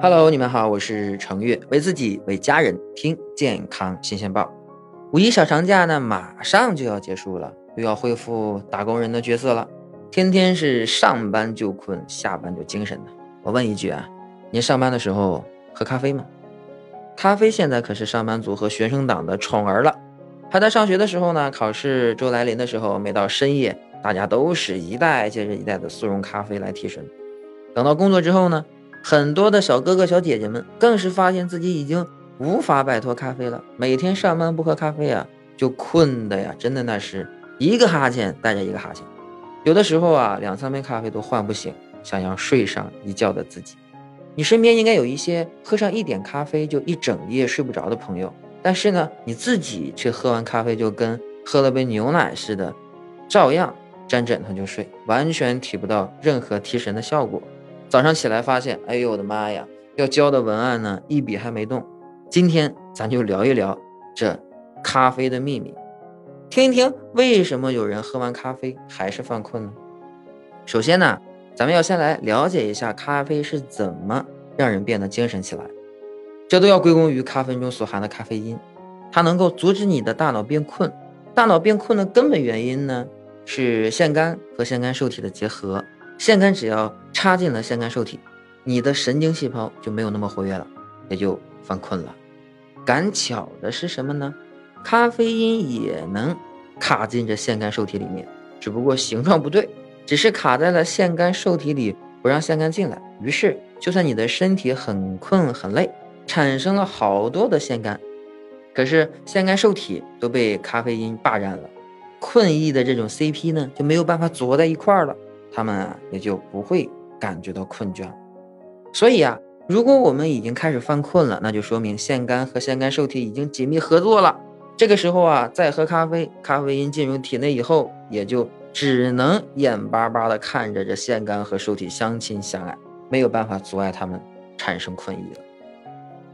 Hello，你们好，我是程月，为自己为家人听健康新鲜报。五一小长假呢，马上就要结束了，又要恢复打工人的角色了，天天是上班就困，下班就精神的。我问一句啊，您上班的时候喝咖啡吗？咖啡现在可是上班族和学生党的宠儿了。还在上学的时候呢，考试周来临的时候，每到深夜，大家都是一袋接着一袋的速溶咖啡来提神。等到工作之后呢？很多的小哥哥小姐姐们更是发现自己已经无法摆脱咖啡了。每天上班不喝咖啡啊，就困的呀，真的那是一个哈欠带着一个哈欠。有的时候啊，两三杯咖啡都唤不醒想要睡上一觉的自己。你身边应该有一些喝上一点咖啡就一整夜睡不着的朋友，但是呢，你自己却喝完咖啡就跟喝了杯牛奶似的，照样沾枕头就睡，完全提不到任何提神的效果。早上起来发现，哎呦我的妈呀！要交的文案呢，一笔还没动。今天咱就聊一聊这咖啡的秘密，听一听为什么有人喝完咖啡还是犯困呢？首先呢，咱们要先来了解一下咖啡是怎么让人变得精神起来。这都要归功于咖啡中所含的咖啡因，它能够阻止你的大脑变困。大脑变困的根本原因呢，是腺苷和腺苷受体的结合。腺苷只要插进了腺苷受体，你的神经细胞就没有那么活跃了，也就犯困了。赶巧的是什么呢？咖啡因也能卡进这腺苷受体里面，只不过形状不对，只是卡在了腺苷受体里，不让腺苷进来。于是，就算你的身体很困很累，产生了好多的腺苷，可是腺苷受体都被咖啡因霸占了，困意的这种 CP 呢就没有办法组合在一块儿了。他们也就不会感觉到困倦，所以啊，如果我们已经开始犯困了，那就说明腺苷和腺苷受体已经紧密合作了。这个时候啊，再喝咖啡，咖啡因进入体内以后，也就只能眼巴巴地看着这腺苷和受体相亲相爱，没有办法阻碍他们产生困意了。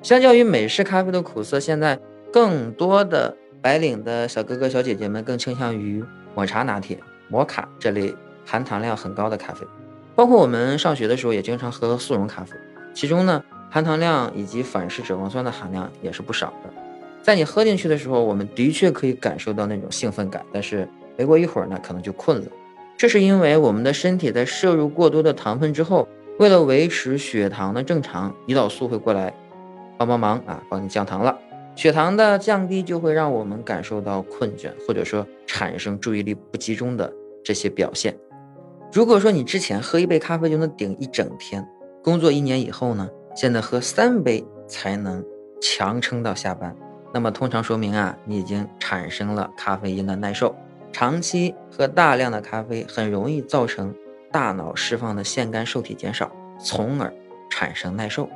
相较于美式咖啡的苦涩，现在更多的白领的小哥哥小姐姐们更倾向于抹茶拿铁、摩卡这类。含糖量很高的咖啡，包括我们上学的时候也经常喝速溶咖啡，其中呢含糖量以及反式脂肪酸的含量也是不少的。在你喝进去的时候，我们的确可以感受到那种兴奋感，但是没过一会儿呢，可能就困了。这是因为我们的身体在摄入过多的糖分之后，为了维持血糖的正常，胰岛素会过来帮帮忙啊，帮你降糖了。血糖的降低就会让我们感受到困倦，或者说产生注意力不集中的这些表现。如果说你之前喝一杯咖啡就能顶一整天，工作一年以后呢，现在喝三杯才能强撑到下班，那么通常说明啊，你已经产生了咖啡因的耐受。长期喝大量的咖啡，很容易造成大脑释放的腺苷受体减少，从而产生耐受。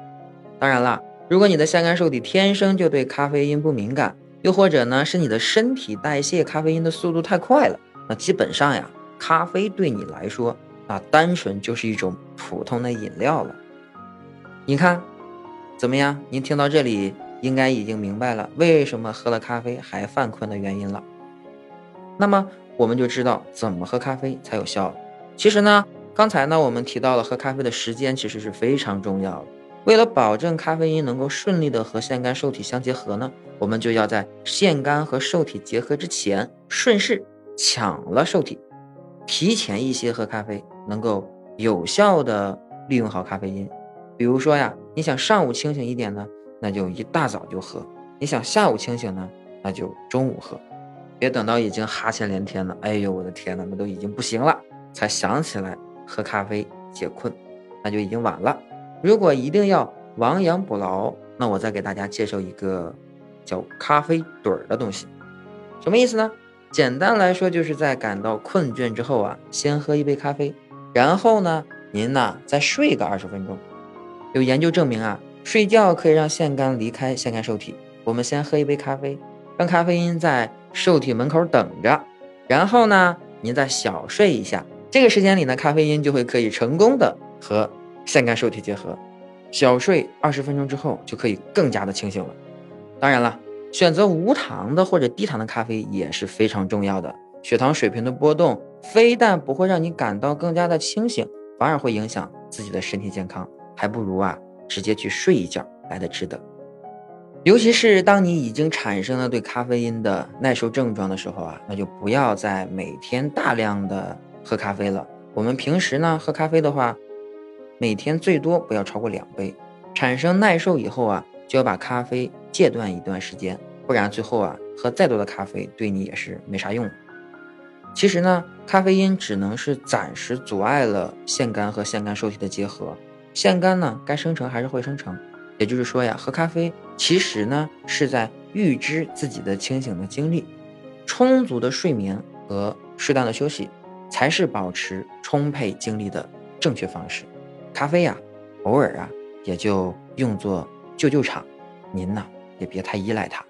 当然了，如果你的腺苷受体天生就对咖啡因不敏感，又或者呢是你的身体代谢咖啡因的速度太快了，那基本上呀。咖啡对你来说，那单纯就是一种普通的饮料了。你看，怎么样？您听到这里，应该已经明白了为什么喝了咖啡还犯困的原因了。那么，我们就知道怎么喝咖啡才有效了。其实呢，刚才呢，我们提到了喝咖啡的时间其实是非常重要的。为了保证咖啡因能够顺利的和腺苷受体相结合呢，我们就要在腺苷和受体结合之前，顺势抢了受体。提前一些喝咖啡，能够有效的利用好咖啡因。比如说呀，你想上午清醒一点呢，那就一大早就喝；你想下午清醒呢，那就中午喝。别等到已经哈欠连天了，哎呦我的天呐，那都已经不行了，才想起来喝咖啡解困，那就已经晚了。如果一定要亡羊补牢，那我再给大家介绍一个叫咖啡盹儿的东西，什么意思呢？简单来说，就是在感到困倦之后啊，先喝一杯咖啡，然后呢，您呢再睡个二十分钟。有研究证明啊，睡觉可以让腺苷离开腺苷受体。我们先喝一杯咖啡，让咖啡因在受体门口等着，然后呢，您再小睡一下。这个时间里呢，咖啡因就会可以成功的和腺苷受体结合。小睡二十分钟之后，就可以更加的清醒了。当然了。选择无糖的或者低糖的咖啡也是非常重要的。血糖水平的波动非但不会让你感到更加的清醒，反而会影响自己的身体健康，还不如啊直接去睡一觉来的值得。尤其是当你已经产生了对咖啡因的耐受症状的时候啊，那就不要再每天大量的喝咖啡了。我们平时呢喝咖啡的话，每天最多不要超过两杯。产生耐受以后啊，就要把咖啡戒断一段时间，不然最后啊喝再多的咖啡对你也是没啥用。其实呢，咖啡因只能是暂时阻碍了腺苷和腺苷受体的结合，腺苷呢该生成还是会生成。也就是说呀，喝咖啡其实呢是在预知自己的清醒的经历，充足的睡眠和适当的休息才是保持充沛精力的正确方式。咖啡呀，偶尔啊也就用作救救场，您呢也别太依赖他。